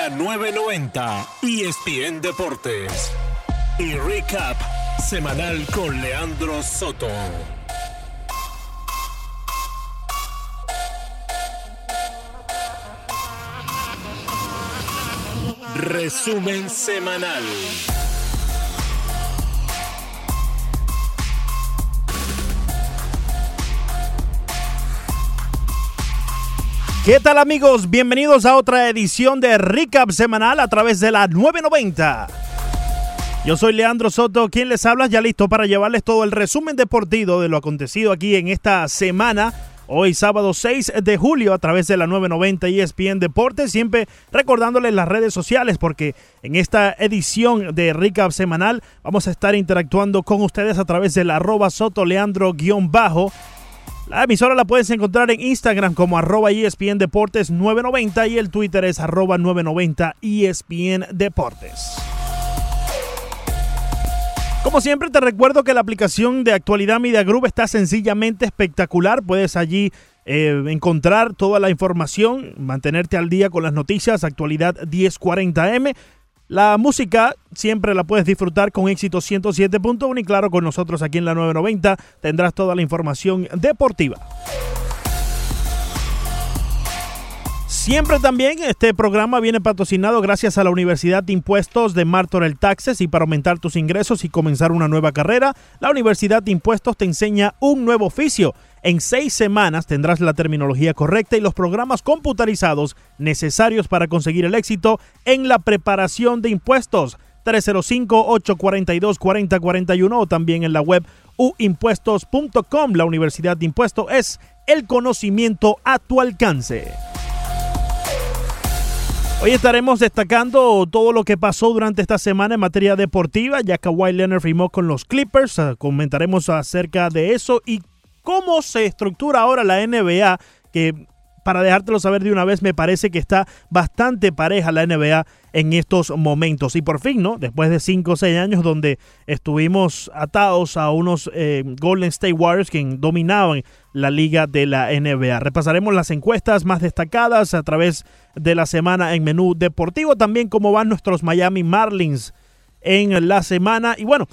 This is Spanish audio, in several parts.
la 990 ESPN Deportes. Y recap semanal con Leandro Soto. Resumen semanal. ¿Qué tal amigos? Bienvenidos a otra edición de Recap Semanal a través de la 990. Yo soy Leandro Soto, quien les habla, ya listo para llevarles todo el resumen deportivo de lo acontecido aquí en esta semana. Hoy sábado 6 de julio a través de la 990 ESPN Deportes, siempre recordándoles las redes sociales porque en esta edición de Recap Semanal vamos a estar interactuando con ustedes a través del arroba Soto Leandro-bajo la emisora la puedes encontrar en Instagram como arroba ESPN Deportes 990 y el Twitter es arroba 990 ESPN Deportes. Como siempre te recuerdo que la aplicación de actualidad Media Group está sencillamente espectacular. Puedes allí eh, encontrar toda la información, mantenerte al día con las noticias, actualidad 1040M la música siempre la puedes disfrutar con éxito 107.1 y claro, con nosotros aquí en la 990 tendrás toda la información deportiva. Siempre también este programa viene patrocinado gracias a la Universidad de Impuestos de Martorell Taxes y para aumentar tus ingresos y comenzar una nueva carrera, la Universidad de Impuestos te enseña un nuevo oficio. En seis semanas tendrás la terminología correcta y los programas computarizados necesarios para conseguir el éxito en la preparación de impuestos. 305-842-4041 o también en la web uimpuestos.com. La Universidad de Impuestos es el conocimiento a tu alcance. Hoy estaremos destacando todo lo que pasó durante esta semana en materia deportiva, ya que Kawhi Leonard firmó con los Clippers. Ah, comentaremos acerca de eso y cómo se estructura ahora la NBA, que para dejártelo saber de una vez, me parece que está bastante pareja la NBA en estos momentos. Y por fin, ¿no? Después de 5 o 6 años donde estuvimos atados a unos eh, Golden State Warriors que dominaban la liga de la NBA. Repasaremos las encuestas más destacadas a través de la semana en menú deportivo. También cómo van nuestros Miami Marlins en la semana. Y bueno,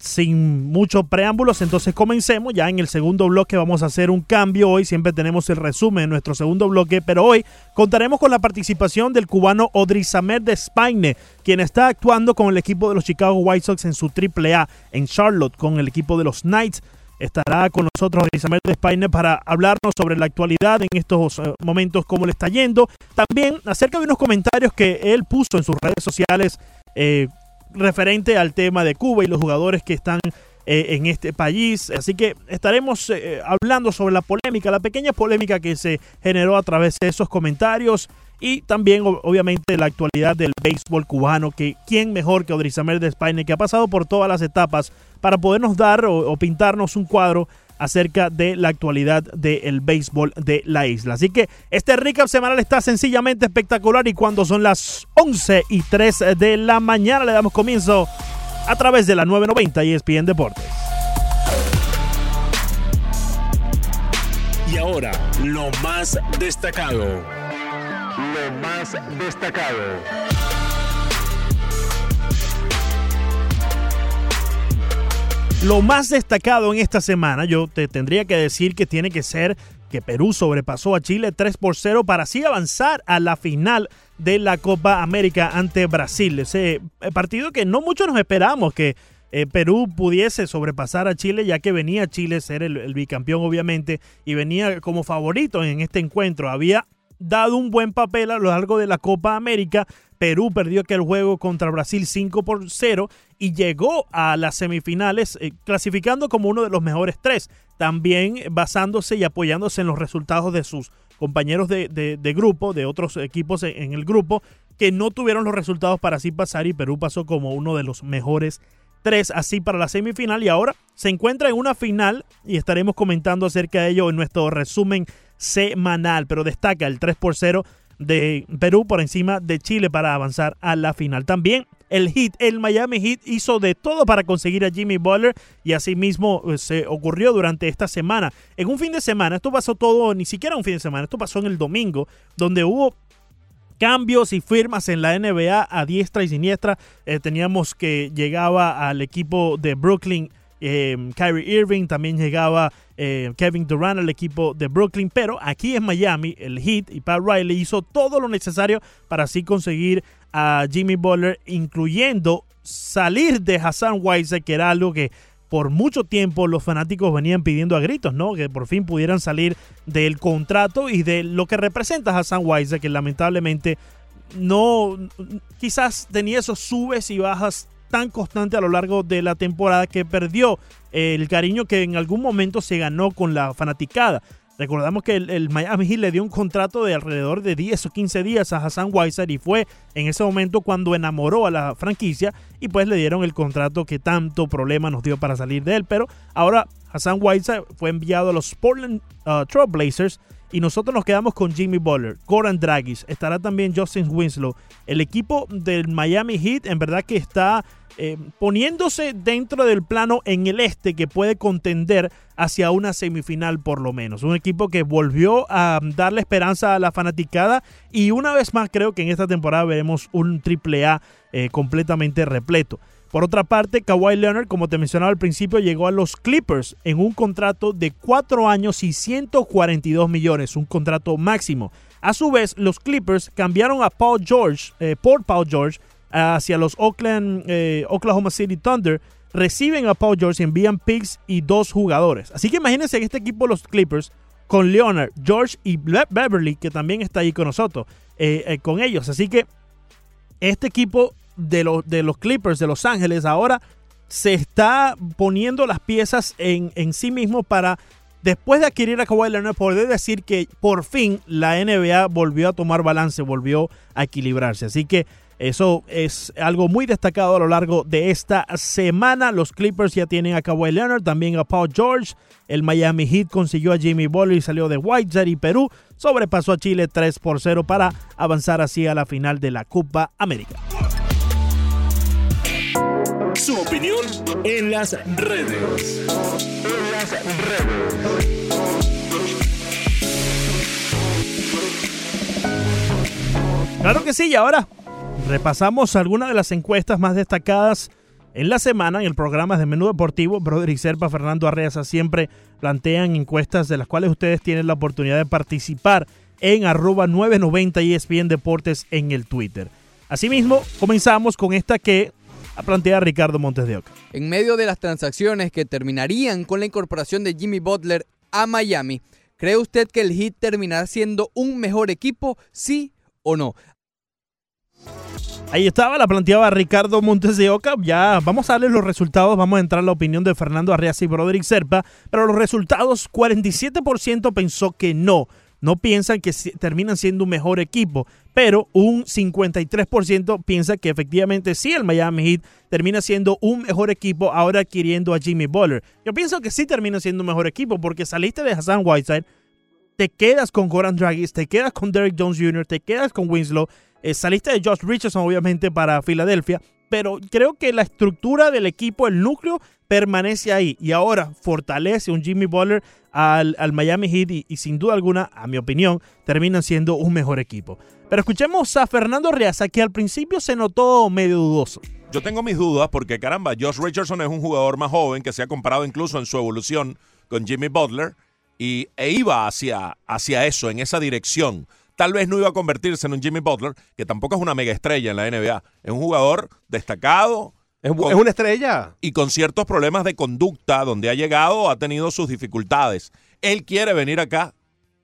sin muchos preámbulos, entonces comencemos. Ya en el segundo bloque vamos a hacer un cambio. Hoy siempre tenemos el resumen en nuestro segundo bloque, pero hoy contaremos con la participación del cubano Odrizamer de Spaine, quien está actuando con el equipo de los Chicago White Sox en su AAA en Charlotte con el equipo de los Knights. Estará con nosotros Odrizamer de Spaine para hablarnos sobre la actualidad en estos eh, momentos, cómo le está yendo. También acerca de unos comentarios que él puso en sus redes sociales. Eh, referente al tema de Cuba y los jugadores que están eh, en este país. Así que estaremos eh, hablando sobre la polémica, la pequeña polémica que se generó a través de esos comentarios y también obviamente la actualidad del béisbol cubano, que quién mejor que Odrizamer de España, que ha pasado por todas las etapas para podernos dar o pintarnos un cuadro acerca de la actualidad del béisbol de la isla. Así que este recap semanal está sencillamente espectacular y cuando son las 11 y 3 de la mañana le damos comienzo a través de la 990 y ESPN Deportes. Y ahora, lo más destacado. Lo más destacado. Lo más destacado en esta semana, yo te tendría que decir que tiene que ser que Perú sobrepasó a Chile 3 por 0 para así avanzar a la final de la Copa América ante Brasil. Ese eh, partido que no muchos nos esperamos que eh, Perú pudiese sobrepasar a Chile, ya que venía Chile ser el, bicampeón, obviamente, y venía como favorito en este encuentro. Había dado un buen papel a lo largo de la Copa América, Perú perdió aquel juego contra Brasil 5 por 0 y llegó a las semifinales eh, clasificando como uno de los mejores tres, también basándose y apoyándose en los resultados de sus compañeros de, grupo, de otros equipos en, el grupo, que no tuvieron los resultados para así pasar y Perú pasó como uno de los mejores tres así para la semifinal. Y ahora se encuentra en una final y estaremos comentando acerca de ello en nuestro resumen semanal, pero destaca el 3 por 0 de Perú por encima de Chile para avanzar a la final. También el Heat, el Miami Heat hizo de todo para conseguir a Jimmy Butler y así mismo eh, se ocurrió durante esta semana. En un fin de semana, esto pasó todo, ni siquiera un fin de semana, esto pasó en el domingo, donde hubo cambios y firmas en la NBA a diestra y siniestra. Eh, teníamos que llegaba al equipo de Brooklyn eh, Kyrie Irving, también llegaba eh, Kevin Durant al equipo de Brooklyn, pero aquí en Miami el Heat y Pat Riley hizo todo lo necesario para así conseguir a Jimmy Butler, incluyendo salir de Hassan Whiteside, que era algo que por mucho tiempo los fanáticos venían pidiendo a gritos, ¿no? Que por fin pudieran salir del contrato y de lo que representa Hassan Whiteside, que lamentablemente no, quizás tenía esos subes y bajas tan constante a lo largo de la temporada que perdió el cariño que en algún momento se ganó con la fanaticada. Recordamos que el, Miami Heat le dio un contrato de alrededor de 10 o 15 días a Hassan Whiteside y fue en ese momento cuando enamoró a la franquicia y pues le dieron el contrato que tanto problema nos dio para salir de él. Pero ahora Hassan Whiteside fue enviado a los Portland uh, Trail Blazers y nosotros nos quedamos con Jimmy Butler, Goran Dragis, estará también Justin Winslow. El equipo del Miami Heat en verdad que está eh, poniéndose dentro del plano en el este que puede contender hacia una semifinal por lo menos. Un equipo que volvió a darle esperanza a la fanaticada y una vez más creo que en esta temporada veremos un triple A eh, completamente repleto. Por otra parte, Kawhi Leonard, como te mencionaba al principio, llegó a los Clippers en un contrato de 4 años y 142 millones, un contrato máximo. A su vez, los Clippers cambiaron a Paul George, eh, por Paul George hacia los Oakland, eh, Oklahoma City Thunder. Reciben a Paul George y envían picks y dos jugadores. Así que imagínense que este equipo, los Clippers, con Leonard, George y Beverly, que también está ahí con nosotros, eh, con ellos. Así que este equipo de, los, de los Clippers de Los Ángeles ahora se está poniendo las piezas en, en sí mismo para, después de adquirir a Kawhi Leonard, poder decir que por fin la NBA volvió a tomar balance, volvió a equilibrarse. Así que eso es algo muy destacado a lo largo de esta semana. Los Clippers ya tienen a Kawhi Leonard, también a Paul George. El Miami Heat consiguió a Jimmy Butler y salió de Whiteside y Perú sobrepasó a Chile 3 por 0 para avanzar así a la final de la Copa América su opinión en las redes. En las redes. Claro que sí, y ahora repasamos algunas de las encuestas más destacadas en la semana en el programa de Menú Deportivo. Broderick Serpa, Fernando Arreaza siempre plantean encuestas de las cuales ustedes tienen la oportunidad de participar en arroba 990 ESPN Deportes en el Twitter. Asimismo, comenzamos con esta que a plantear Ricardo Montes de Oca. En medio de las transacciones que terminarían con la incorporación de Jimmy Butler a Miami, ¿cree usted que el Heat terminará siendo un mejor equipo, sí o no? Ahí estaba, la planteaba Ricardo Montes de Oca. Ya vamos a darle los resultados, vamos a entrar en la opinión de Fernando Arriaza y Broderick Serpa. Pero los resultados, 47% pensó que no no piensan que terminan siendo un mejor equipo, pero un 53% piensa que efectivamente sí el Miami Heat termina siendo un mejor equipo ahora adquiriendo a Jimmy Butler. Yo pienso que sí termina siendo un mejor equipo porque saliste de Hassan Whiteside, te quedas con Goran Dragic, te quedas con Derek Jones Jr., te quedas con Winslow, eh, saliste de Josh Richardson obviamente para Filadelfia, pero creo que la estructura del equipo, el núcleo, permanece ahí y ahora fortalece un Jimmy Butler al, Miami Heat y, sin duda alguna, a mi opinión, terminan siendo un mejor equipo. Pero escuchemos a Fernando Riaza que al principio se notó medio dudoso. Yo tengo mis dudas porque caramba, Josh Richardson es un jugador más joven que se ha comparado incluso en su evolución con Jimmy Butler y, e iba hacia, hacia eso, en esa dirección. Tal vez no iba a convertirse en un Jimmy Butler, que tampoco es una mega estrella en la NBA. Es un jugador destacado, es, una estrella. Y con ciertos problemas de conducta, donde ha llegado, ha tenido sus dificultades. Él quiere venir acá,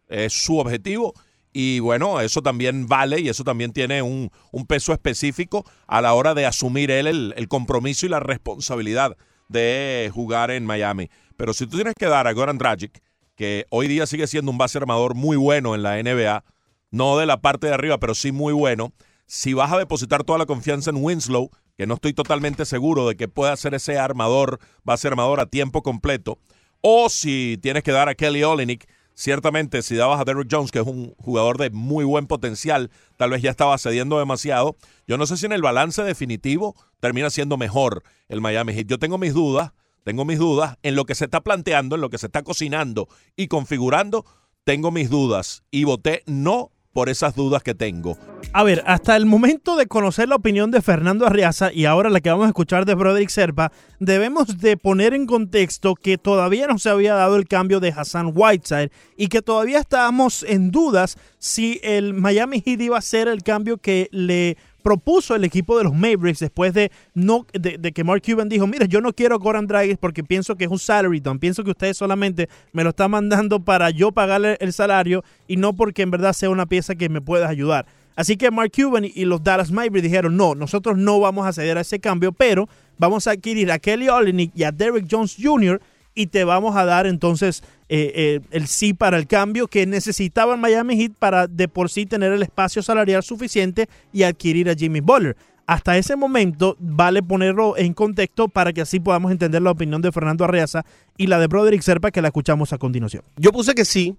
es su objetivo. Y bueno, eso también vale y eso también tiene un, peso específico a la hora de asumir él el, el, compromiso y la responsabilidad de jugar en Miami. Pero si tú tienes que dar a Goran Dragic, que hoy día sigue siendo un base armador muy bueno en la NBA, no de la parte de arriba, pero sí muy bueno, si vas a depositar toda la confianza en Winslow, que no estoy totalmente seguro de que pueda ser ese armador, va a ser armador a tiempo completo, o si tienes que dar a Kelly Olenek, ciertamente si dabas a Derrick Jones, que es un jugador de muy buen potencial, tal vez ya estaba cediendo demasiado. Yo no sé si en el balance definitivo termina siendo mejor el Miami Heat. Yo tengo mis dudas, tengo mis dudas en lo que se está planteando, en lo que se está cocinando y configurando, tengo mis dudas y voté no por esas dudas que tengo. A ver, hasta el momento de conocer la opinión de Fernando Arriaza y ahora la que vamos a escuchar de Broderick Serpa, debemos de poner en contexto que todavía no se había dado el cambio de Hassan Whiteside y que todavía estábamos en dudas si el Miami Heat iba a ser el cambio que le propuso el equipo de los Mavericks después de, no, de, que Mark Cuban dijo, mire, yo no quiero Goran Dragic porque pienso que es un salary pienso que ustedes solamente me lo están mandando para yo pagarle el salario y no porque en verdad sea una pieza que me pueda ayudar. Así que Mark Cuban y los Dallas Mavericks dijeron, no, nosotros no vamos a ceder a ese cambio, pero vamos a adquirir a Kelly Olynyk y a Derrick Jones Jr., y te vamos a dar entonces eh, eh, el sí para el cambio que necesitaba Miami Heat para de por sí tener el espacio salarial suficiente y adquirir a Jimmy Butler. Hasta ese momento vale ponerlo en contexto para que así podamos entender la opinión de Fernando Arreaza y la de Broderick Serpa que la escuchamos a continuación. Yo puse que sí,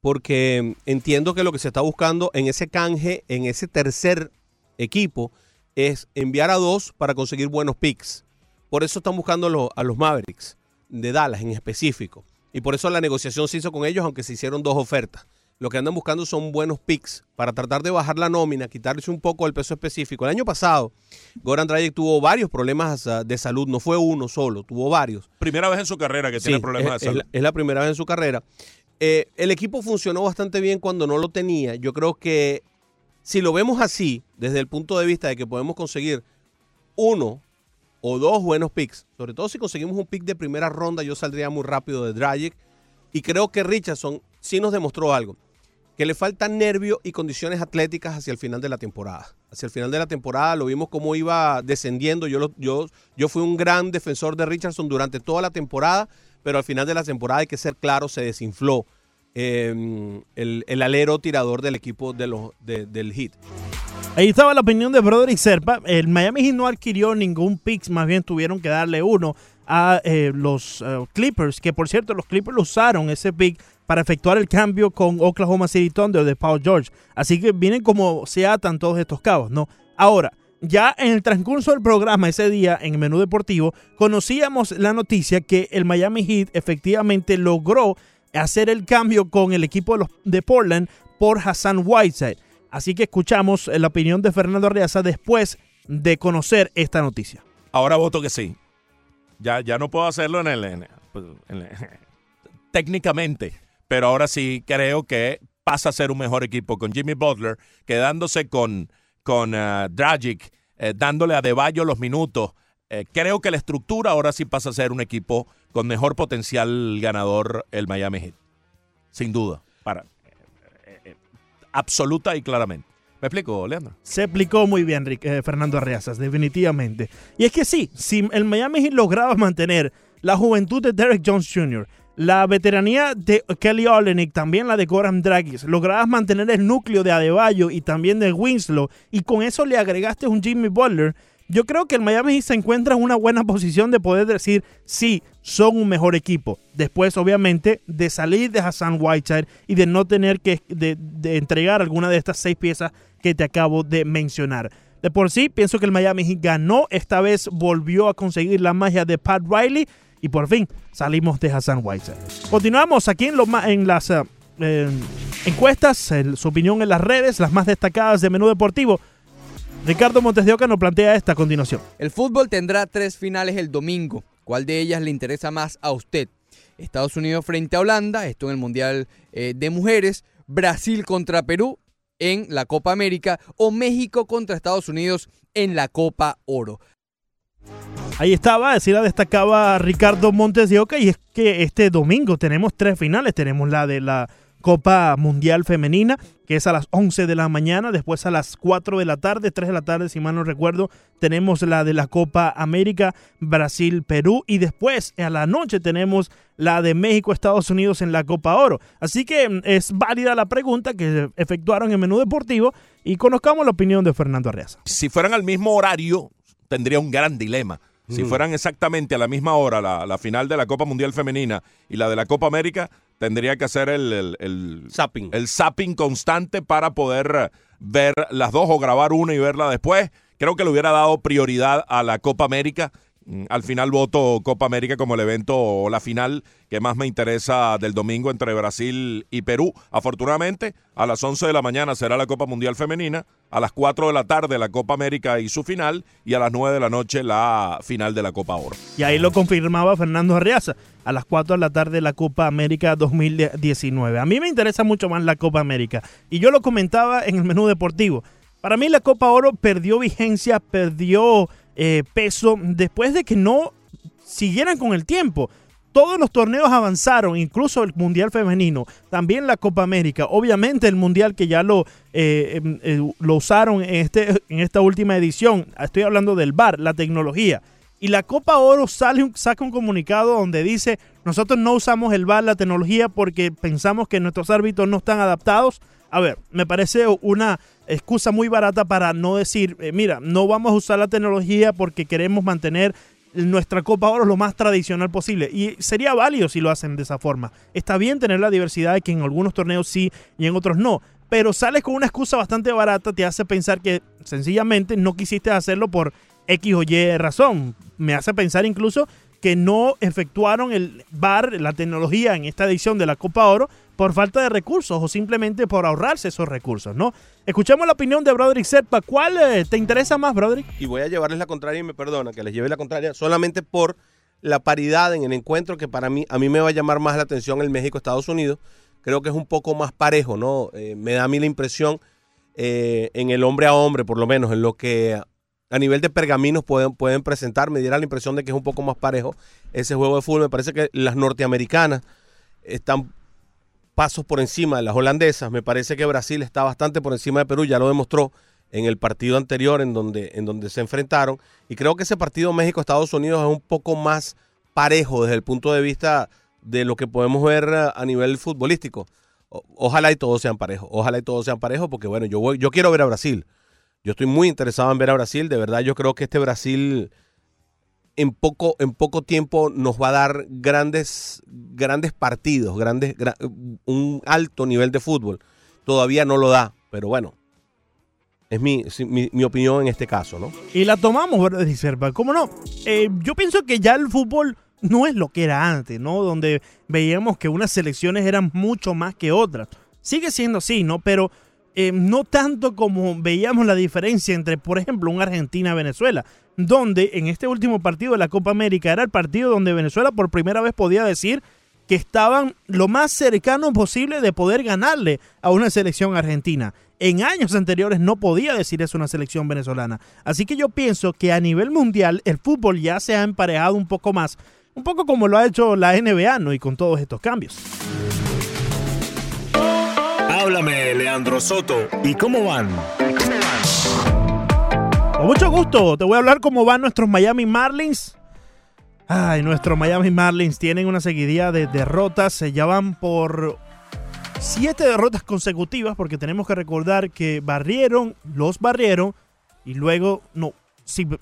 porque entiendo que lo que se está buscando en ese canje, en ese tercer equipo, es enviar a dos para conseguir buenos picks. Por eso están buscando a los Mavericks de Dallas en específico. Y por eso la negociación se hizo con ellos, aunque se hicieron dos ofertas. Lo que andan buscando son buenos picks para tratar de bajar la nómina, quitarse un poco el peso específico. El año pasado, Goran Dragic tuvo varios problemas ah, de salud, no fue uno solo, tuvo varios. Primera vez en su carrera que tiene problemas de salud. Es la, primera vez en su carrera. Eh, el equipo funcionó bastante bien cuando no lo tenía. Yo creo que si lo vemos así, desde el punto de vista de que podemos conseguir uno o dos buenos picks. Sobre todo si conseguimos un pick de primera ronda, yo saldría muy rápido de Dragic. Y creo que Richardson sí nos demostró algo. Que le falta nervio y condiciones atléticas hacia el final de la temporada. Hacia el final de la temporada lo vimos cómo iba descendiendo. Yo, yo, yo fui un gran defensor de Richardson durante toda la temporada, pero al final de la temporada, hay que ser claro, se desinfló em, el, alero tirador del equipo de los, del Heat. Ahí estaba la opinión de Broderick Serpa. El Miami Heat no adquirió ningún pick, más bien tuvieron que darle uno a eh, los eh, Clippers, que por cierto los Clippers usaron ese pick para efectuar el cambio con Oklahoma City Thunder de Paul George. Así que vienen como se atan todos estos cabos, ¿no? Ahora, ya en el transcurso del programa ese día en el menú deportivo, conocíamos la noticia que el Miami Heat efectivamente logró hacer el cambio con el equipo de, los, de Portland por Hassan Whiteside. Así que escuchamos la opinión de Fernando Arriaza después de conocer esta noticia. Ahora voto que sí. Ya, ya no puedo hacerlo en el, pues, técnicamente, pero ahora sí creo que pasa a ser un mejor equipo con Jimmy Butler, quedándose con, con uh, Dragic, eh, dándole a Deballo los minutos. Eh, creo que la estructura ahora sí pasa a ser un equipo con mejor potencial ganador el Miami Heat. Sin duda. Para, absoluta y claramente. ¿Me explico, Leandro? Se explicó muy bien, eh, Fernando Arreazas, definitivamente. Y es que sí, si el Miami Heat lograba mantener la juventud de Derek Jones Jr., la veteranía de Kelly Olynyk, también la de Goran Dragic, lograbas mantener el núcleo de Adebayo y también de Winslow, y con eso le agregaste un Jimmy Butler, yo creo que el Miami se encuentra en una buena posición de poder decir, sí, son un mejor equipo. Después, obviamente, de salir de Hassan Whiteside y de no tener que de, entregar alguna de estas seis piezas que te acabo de mencionar. De por sí, pienso que el Miami Heat ganó. Esta vez volvió a conseguir la magia de Pat Riley. Y por fin salimos de Hassan Whiteside. Continuamos aquí en, en las eh, encuestas, su opinión en las redes, las más destacadas de Menú Deportivo. Ricardo Montes de Oca nos plantea esta continuación. El fútbol tendrá tres finales el domingo. ¿Cuál de ellas le interesa más a usted? Estados Unidos frente a Holanda, esto en el Mundial eh, de Mujeres, Brasil contra Perú en la Copa América o México contra Estados Unidos en la Copa Oro. Ahí estaba, así la destacaba Ricardo Montes de Oca y es que este domingo tenemos tres finales, tenemos la de la Copa Mundial Femenina, que es a las 11 de la mañana, después a las 4 de la tarde, 3 de la tarde, si mal no recuerdo, tenemos la de la Copa América, Brasil, Perú, y después a la noche tenemos la de México, Estados Unidos en la Copa Oro. Así que mm, es válida la pregunta que efectuaron en Menú Deportivo y conozcamos la opinión de Fernando Arreaza. Si fueran al mismo horario, tendría un gran dilema. Si fueran exactamente a la misma hora la, la, final de la Copa Mundial Femenina y la de la Copa América, tendría que hacer el, el, zapping. el zapping constante para poder ver las dos o grabar una y verla después. Creo que le hubiera dado prioridad a la Copa América, al final voto Copa América como el evento o la final que más me interesa del domingo entre Brasil y Perú. Afortunadamente, a las 11 de la mañana será la Copa Mundial Femenina, a las 4 de la tarde la Copa América y su final, y a las 9 de la noche la final de la Copa Oro. Y ahí lo confirmaba Fernando Arriaza, a las 4 de la tarde la Copa América 2019. A mí me interesa mucho más la Copa América, y yo lo comentaba en el menú deportivo. Para mí la Copa Oro perdió vigencia, perdió eh, peso después de que no siguieran con el tiempo. Todos los torneos avanzaron, incluso el Mundial Femenino, también la Copa América, obviamente el Mundial que ya lo, eh, em, eh, lo usaron en, este, en esta última edición. Estoy hablando del VAR, la tecnología. Y la Copa Oro sale, saca un comunicado donde dice, nosotros no usamos el VAR, la tecnología, porque pensamos que nuestros árbitros no están adaptados. A ver, me parece una excusa muy barata para no decir, eh, mira, no vamos a usar la tecnología porque queremos mantener nuestra Copa Oro lo más tradicional posible. Y sería válido si lo hacen de esa forma. Está bien tener la diversidad de que en algunos torneos sí y en otros no. Pero sales con una excusa bastante barata, te hace pensar que sencillamente no quisiste hacerlo por X o Y razón. Me hace pensar incluso que no efectuaron el VAR, la tecnología en esta edición de la Copa Oro por falta de recursos o simplemente por ahorrarse esos recursos, ¿no? Escuchemos la opinión de Broderick Serpa. ¿Cuál eh, te interesa más, Broderick? Y voy a llevarles la contraria y me perdona que les lleve la contraria solamente por la paridad en el encuentro que para mí, a mí me va a llamar más la atención el México-Estados Unidos. Creo que es un poco más parejo, ¿no? Eh, me da a mí la impresión eh, en el hombre a hombre, por lo menos, en lo que a nivel de pergaminos pueden, pueden presentar, me diera la impresión de que es un poco más parejo ese juego de fútbol. Me parece que las norteamericanas están pasos por encima de las holandesas. Me parece que Brasil está bastante por encima de Perú, ya lo demostró en el partido anterior en donde, en donde se enfrentaron. Y creo que ese partido México-Estados Unidos es un poco más parejo desde el punto de vista de lo que podemos ver eh, a nivel futbolístico. ojalá y todos sean parejos, ojalá y todos sean parejos, porque bueno, yo, voy, yo quiero ver a Brasil. Yo estoy muy interesado en ver a Brasil. De verdad, yo creo que este Brasil en poco, en poco tiempo nos va a dar grandes, grandes partidos, grandes, un alto nivel de fútbol. Todavía no lo da, pero bueno, es mi, mi, opinión en este caso, ¿no? Y la tomamos, ¿verdad, Serpa? ¿Cómo no? Eh, yo pienso que ya el fútbol no es lo que era antes, ¿no? Donde veíamos que unas selecciones eran mucho más que otras. Sigue siendo así, ¿no? Pero eh, no tanto como veíamos la diferencia entre, por ejemplo, un Argentina-Venezuela donde en este último partido de la Copa América era el partido donde Venezuela por primera vez podía decir que estaban lo más cercano posible de poder ganarle a una selección argentina. En años anteriores no podía decir eso una selección venezolana. Así que yo pienso que a nivel mundial el fútbol ya se ha emparejado un poco más, un poco como lo ha hecho la NBA, ¿no? Y con todos estos cambios. Háblame, Leandro Soto. ¿Y cómo van? Con mucho gusto, te voy a hablar cómo van nuestros Miami Marlins. Ay, nuestros Miami Marlins tienen una seguidilla de derrotas. Ya van por siete derrotas consecutivas porque tenemos que recordar que barrieron, los barrieron y luego, no,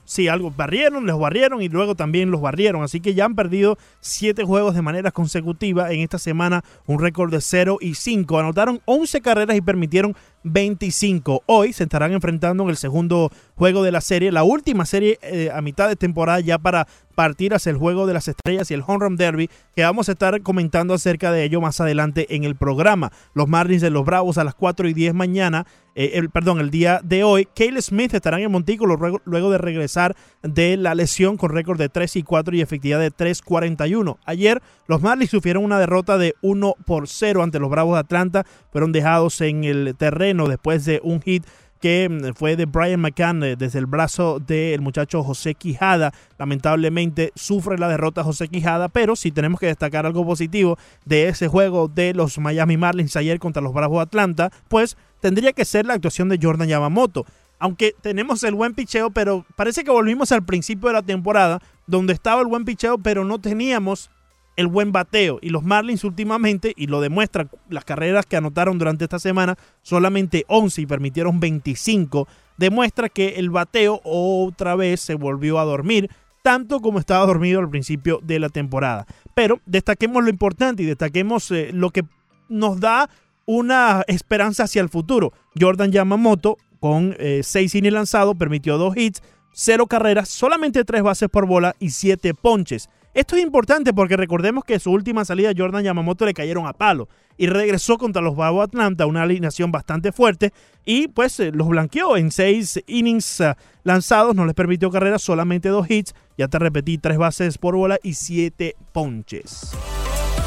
sí, algo barrieron, los barrieron y luego también los barrieron. Así que ya han perdido siete juegos de manera consecutiva. En esta semana un récord de 0 y 5. Anotaron 11 carreras y permitieron 25. Hoy se estarán enfrentando en el segundo juego de la serie, la última serie eh, a mitad de temporada ya para partir hacia el juego de las estrellas y el Home Run Derby, que vamos a estar comentando acerca de ello más adelante en el programa. Los Marlins de los Bravos a las 4 y 10 mañana, eh, el, perdón, el día de hoy. Cale Smith estarán en Montículo luego, luego de regresar de la lesión con récord de 3 y 4 y efectividad de 3.41. Ayer los Marlins sufrieron una derrota de 1 por 0 ante los Bravos de Atlanta, fueron dejados en el terreno después de un hit que mm, fue de Brian McCann eh, desde el brazo del muchacho José Quijada. Lamentablemente sufre la derrota José Quijada, pero si tenemos que destacar algo positivo de ese juego de los Miami Marlins ayer contra los Bravos Atlanta, pues tendría que ser la actuación de Jordan Yamamoto. Aunque tenemos el buen picheo, pero parece que volvimos al principio de la temporada, donde estaba el buen picheo, pero no teníamos el buen bateo. Y los Marlins últimamente, y lo demuestran las carreras que anotaron durante esta semana, solamente 11 y permitieron 25, demuestra que el bateo otra vez se volvió a dormir, tanto como estaba dormido al principio de la temporada. Pero destaquemos lo importante y destaquemos eh, lo que nos da una esperanza hacia el futuro. Jordan Yamamoto, con 6 eh, innings lanzados, permitió dos hits, cero carreras, solamente tres bases por bola y siete ponches. Esto es importante porque recordemos que su última salida Jordan Yamamoto le cayeron a palo y regresó contra los Bravos Atlanta, una alineación bastante fuerte y pues eh, los blanqueó en seis innings uh, lanzados, no les permitió carreras, solamente dos hits, ya te repetí, tres bases por bola y siete ponches.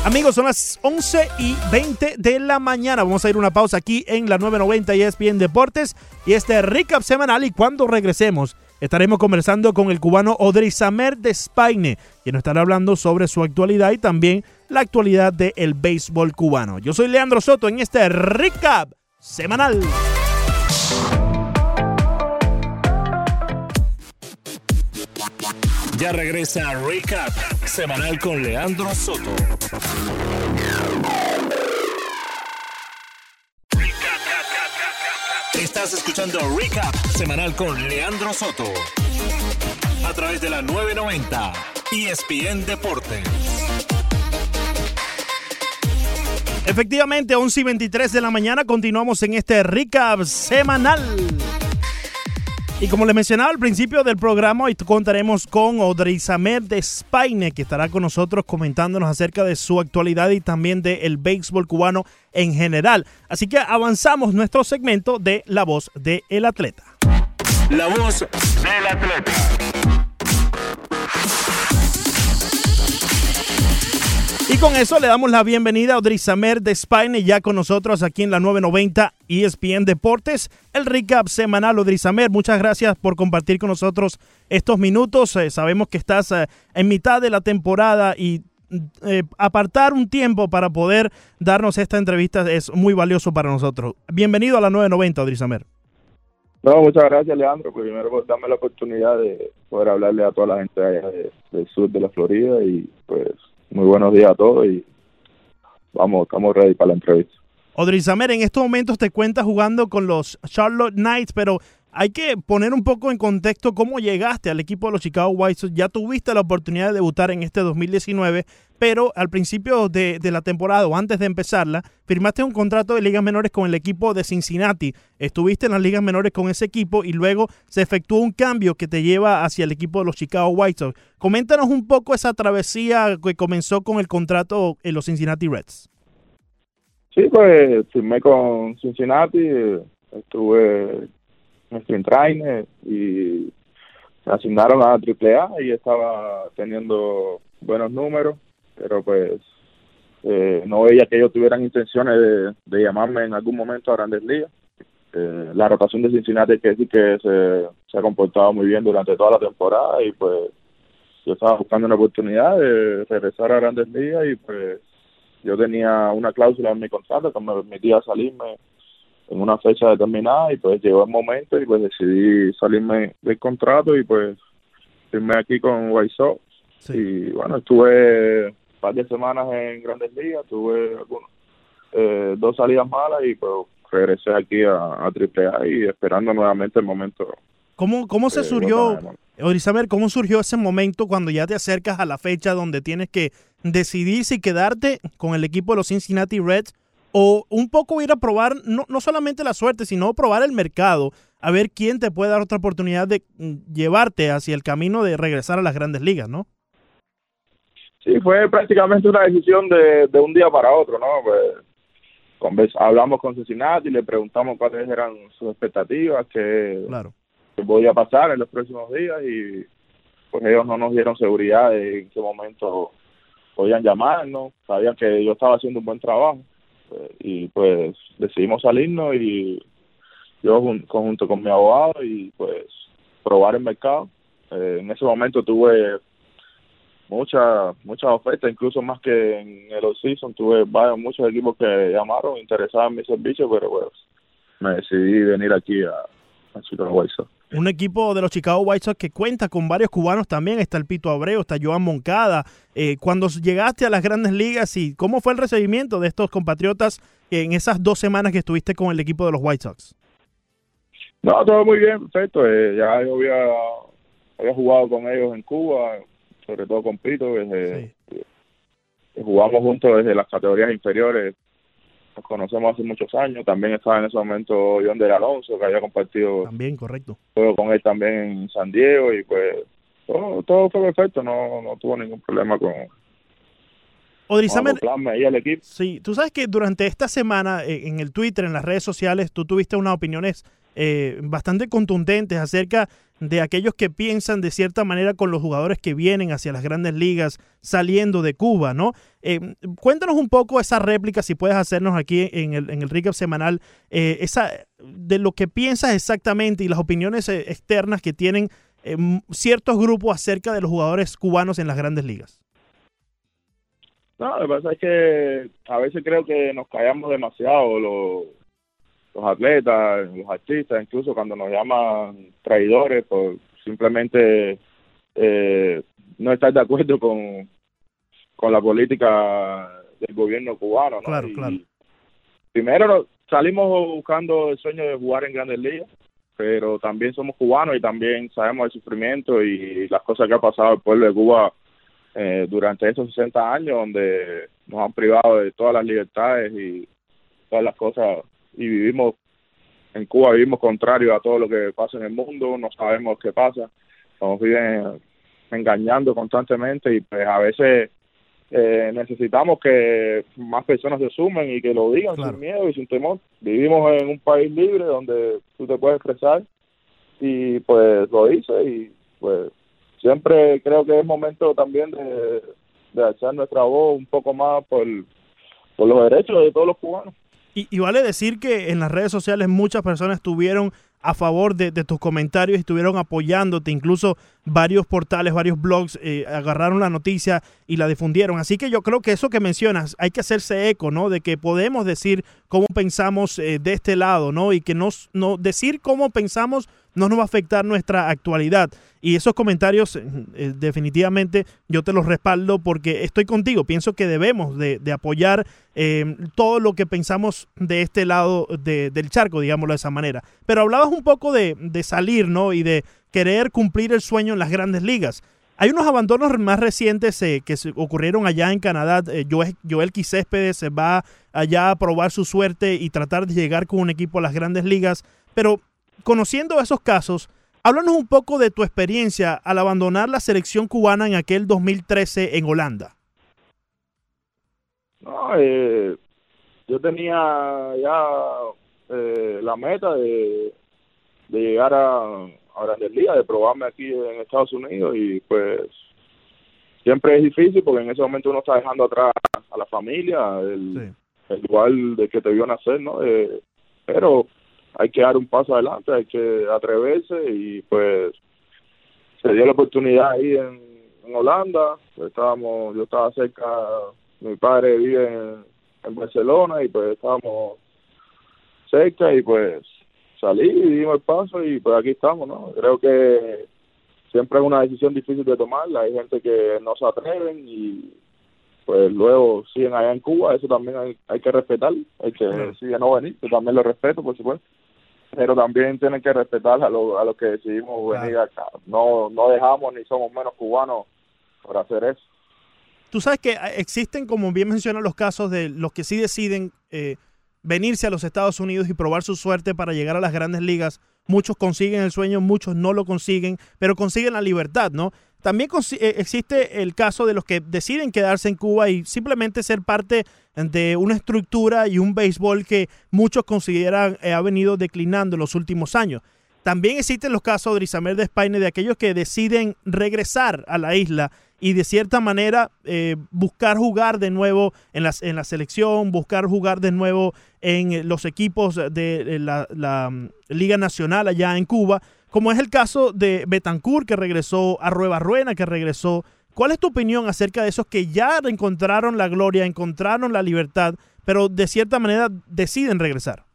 Amigos, son las 11 y 20 de la mañana. Vamos a ir una pausa aquí en la 990 ESPN Deportes y este recap semanal. Y cuando regresemos, estaremos conversando con el cubano Samer de Spaine, quien nos estará hablando sobre su actualidad y también la actualidad del béisbol cubano. Yo soy Leandro Soto en este recap semanal. Ya regresa Recap semanal con Leandro Soto. Estás escuchando Recap semanal con Leandro Soto. A través de la 990 ESPN Deportes. Efectivamente, 11 y 23 de la mañana continuamos en este recap semanal. Y como les mencionaba al principio del programa, hoy contaremos con Audrey Samer de Spaine, que estará con nosotros comentándonos acerca de su actualidad y también del béisbol cubano en general. Así que avanzamos nuestro segmento de La Voz del Atleta. La Voz del Atleta. Y con eso le damos la bienvenida a Audrey Samer de Spaine, ya con nosotros aquí en la 990 ESPN Deportes. El recap semanal, Audrey Samer, muchas gracias por compartir con nosotros estos minutos. Eh, sabemos que estás eh, en mitad de la temporada y eh, apartar un tiempo para poder darnos esta entrevista es muy valioso para nosotros. Bienvenido a la 990, Audrey Samer. No, muchas gracias, Leandro. Primero, por darme la oportunidad de poder hablarle a toda la gente del sur de la Florida y pues muy buenos días a todos y vamos, estamos ready para la entrevista. Audrey Samer, en estos momentos te cuentas jugando con los Charlotte Knights, pero hay que poner un poco en contexto cómo llegaste al equipo de los Chicago White Sox. Ya tuviste la oportunidad de debutar en este 2019, pero al principio de, la temporada o antes de empezarla, firmaste un contrato de ligas menores con el equipo de Cincinnati. Estuviste en las ligas menores con ese equipo y luego se efectuó un cambio que te lleva hacia el equipo de los Chicago White Sox. Coméntanos un poco esa travesía que comenzó con el contrato en los Cincinnati Reds. Sí, pues firmé con Cincinnati, estuve en Spring Trainer y me asignaron a AAA y estaba teniendo buenos números, pero pues eh, no veía que ellos tuvieran intenciones de, de llamarme en algún momento a Grandes Ligas. Eh, la rotación de Cincinnati que sí que se, se ha comportado muy bien durante toda la temporada y pues yo estaba buscando una oportunidad de regresar a Grandes Ligas y pues yo tenía una cláusula en mi contrato que me permitía salirme en una fecha determinada y pues llegó el momento y pues decidí salirme del contrato y pues firmé aquí con White Sox y bueno estuve un par de semanas en Grandes Ligas tuve algunos, eh, dos salidas malas y pues regresé aquí a, a AAA y esperando nuevamente el momento ¿Cómo, cómo se eh, surgió, bueno, Orizamer, cómo surgió ese momento cuando ya te acercas a la fecha donde tienes que decidir si quedarte con el equipo de los Cincinnati Reds o un poco ir a probar no, no solamente la suerte, sino probar el mercado, a ver quién te puede dar otra oportunidad de mm, llevarte hacia el camino de regresar a las grandes ligas, ¿no? Sí, fue prácticamente una decisión de, de un día para otro, ¿no? Pues, convers- hablamos con Cincinnati, le preguntamos cuáles eran sus expectativas, qué, Claro. qué podía pasar en los próximos días y pues ellos no nos dieron seguridad de en qué momento podían llamarnos, sabían que yo estaba haciendo un buen trabajo y pues decidimos salirnos y yo jun- conjunto con mi abogado y pues probar el mercado. Eh, en ese momento tuve muchas muchas ofertas, incluso más que en el off-season, tuve varios, muchos equipos que llamaron interesados en mi servicio, pero pues me decidí venir aquí a, a Chicago. Un equipo de los Chicago White Sox que cuenta con varios cubanos también. Está el Pito Abreu, está Joan Moncada. Eh, cuando llegaste a las grandes ligas, y ¿cómo fue el recibimiento de estos compatriotas en esas dos semanas que estuviste con el equipo de los White Sox? No, todo muy bien, perfecto. Eh, ya yo había, había jugado con ellos en Cuba, sobre todo con Pito. Desde, eh, Jugamos juntos desde las categorías inferiores nos conocemos hace muchos años. También estaba en ese momento John del Alonso, que había compartido También, correcto. juego con él también en San Diego y pues todo, todo fue perfecto, no, no tuvo ningún problema con, equipo. Sí, tú sabes que durante esta semana eh, en el Twitter, en las redes sociales, tú tuviste unas opiniones eh, bastante contundentes acerca de aquellos que piensan de cierta manera con los jugadores que vienen hacia las grandes ligas saliendo de Cuba, ¿no? Eh, cuéntanos un poco esa réplica, si puedes hacernos aquí en el, en el semanal, eh, esa, de lo que piensas exactamente y las opiniones eh, externas que tienen ciertos grupos acerca de los jugadores cubanos en las grandes ligas. No, lo que pasa es que a veces creo que nos callamos demasiado los atletas, los artistas, incluso cuando nos llaman traidores por simplemente eh, no estar de acuerdo con, con la política del gobierno cubano. ¿no? Claro, Y claro. Primero salimos buscando el sueño de jugar en grandes ligas, pero también somos cubanos y también sabemos el sufrimiento y las cosas que ha pasado el pueblo de Cuba eh, durante esos 60 años donde nos han privado de todas las libertades y todas las cosas y vivimos en Cuba vivimos contrario a todo lo que pasa en el mundo, no sabemos qué pasa, nos viven engañando constantemente y pues a veces eh, necesitamos que más personas se sumen y que lo digan Claro. sin miedo y sin temor. Vivimos en un país libre donde tú te puedes expresar y pues lo hice y pues siempre creo que es momento también de, de alzar nuestra voz un poco más por, por los derechos de todos los cubanos. Y, vale decir que en las redes sociales muchas personas estuvieron a favor de, de tus comentarios y estuvieron apoyándote. Incluso varios portales, varios blogs eh, agarraron la noticia y la difundieron. Así que yo creo que eso que mencionas, hay que hacerse eco, ¿no? De que podemos decir cómo pensamos eh, de este lado, ¿no? Y que no, decir cómo pensamos no nos va a afectar nuestra actualidad. Y esos comentarios, eh, eh, definitivamente, yo te los respaldo porque estoy contigo. Pienso que debemos de, de apoyar todo lo que pensamos de este lado de- del charco, digámoslo de esa manera. Pero hablabas un poco de, de salir, ¿no? Y de querer cumplir el sueño en las grandes ligas. Hay unos abandonos más recientes eh, que ocurrieron allá en Canadá. Eh, Joel, Joel se va allá a probar su suerte y tratar de llegar con un equipo a las grandes ligas. Pero conociendo esos casos, háblanos un poco de tu experiencia al abandonar la selección cubana en aquel 2013 en Holanda. No, eh, yo tenía ya eh, la meta de llegar a, a Grandes Ligas, de probarme aquí en Estados Unidos y pues siempre es difícil porque en ese momento uno está dejando atrás a la familia, el, el lugar de que te vio nacer, ¿no? Eh, pero hay que dar un paso adelante, hay que atreverse y pues se dio la oportunidad ahí en, en Holanda, pues, estábamos, yo estaba cerca, mi padre vive en, en Barcelona y pues estábamos cerca y pues salí y dimos el paso y pues aquí estamos, ¿no? Creo que siempre es una decisión difícil de tomarla, hay gente que no se atreven y pues luego siguen allá en Cuba, eso también hay, hay que respetar, el que decide no venir, yo también lo respeto, por supuesto, pero también tienen que respetar a, lo, a los que decidimos venir acá, no, no dejamos ni somos menos cubanos por hacer eso. Tú sabes que eh, existen, como bien mencionan los casos de los que sí deciden eh, venirse a los Estados Unidos y probar su suerte para llegar a las grandes ligas. Muchos consiguen el sueño, muchos no lo consiguen, pero consiguen la libertad, ¿no? También eh, existe el caso de los que deciden quedarse en Cuba y simplemente ser parte de una estructura y un béisbol que muchos consideran eh, ha venido declinando en los últimos años. También existen los casos de Isamer de España de aquellos que deciden regresar a la isla y de cierta manera eh, buscar jugar de nuevo en, las, en la selección, buscar jugar de nuevo en eh, los equipos de, de la, la, mm, Liga Nacional allá en Cuba, como es el caso de Betancourt que regresó, a Ruena que regresó. ¿Cuál es tu opinión acerca de esos que ya encontraron la gloria, encontraron la libertad, pero de cierta manera deciden regresar?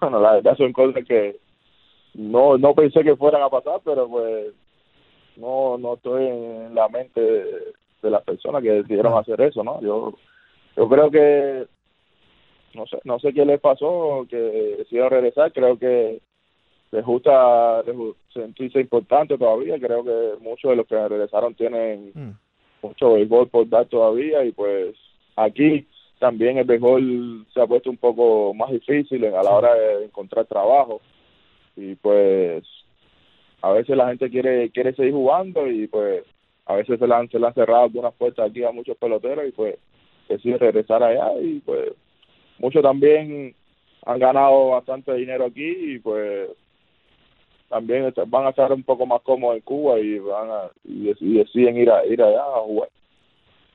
Bueno, la verdad son cosas que no no pensé que fueran a pasar, pero pues no no estoy en la mente de, de las personas que decidieron hacer eso, ¿no? Yo yo creo que no sé no sé qué les pasó que decidieron regresar, creo que les gusta sentirse importante todavía, creo que muchos de los que regresaron tienen Mm. mucho béisbol por dar todavía y pues aquí también el béisbol se ha puesto un poco más difícil a la hora de encontrar trabajo. Y pues a veces la gente quiere quiere seguir jugando y pues a veces se le han, se le han cerrado algunas puertas aquí a muchos peloteros y pues deciden regresar allá y pues muchos también han ganado bastante dinero aquí y pues también van a estar un poco más cómodos en Cuba y van a y, dec- y deciden ir a ir allá a jugar.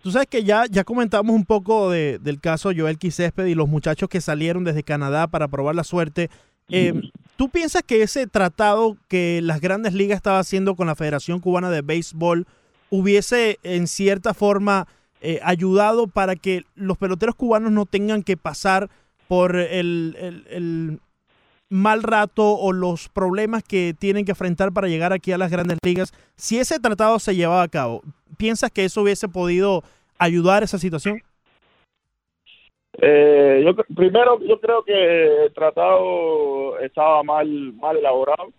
Tú sabes que ya, ya comentamos un poco de- del caso Joel Quisesped y los muchachos que salieron desde Canadá para probar la suerte. Eh, ¿Tú piensas que ese tratado que las grandes ligas estaba haciendo con la Federación Cubana de Béisbol hubiese en cierta forma eh, ayudado para que los peloteros cubanos no tengan que pasar por el, el- el mal rato o los problemas que tienen que enfrentar para llegar aquí a las grandes ligas? Si ese tratado se llevaba a cabo, ¿piensas que eso hubiese podido ayudar a esa situación? Eh, yo primero yo creo que el tratado estaba mal mal elaborado.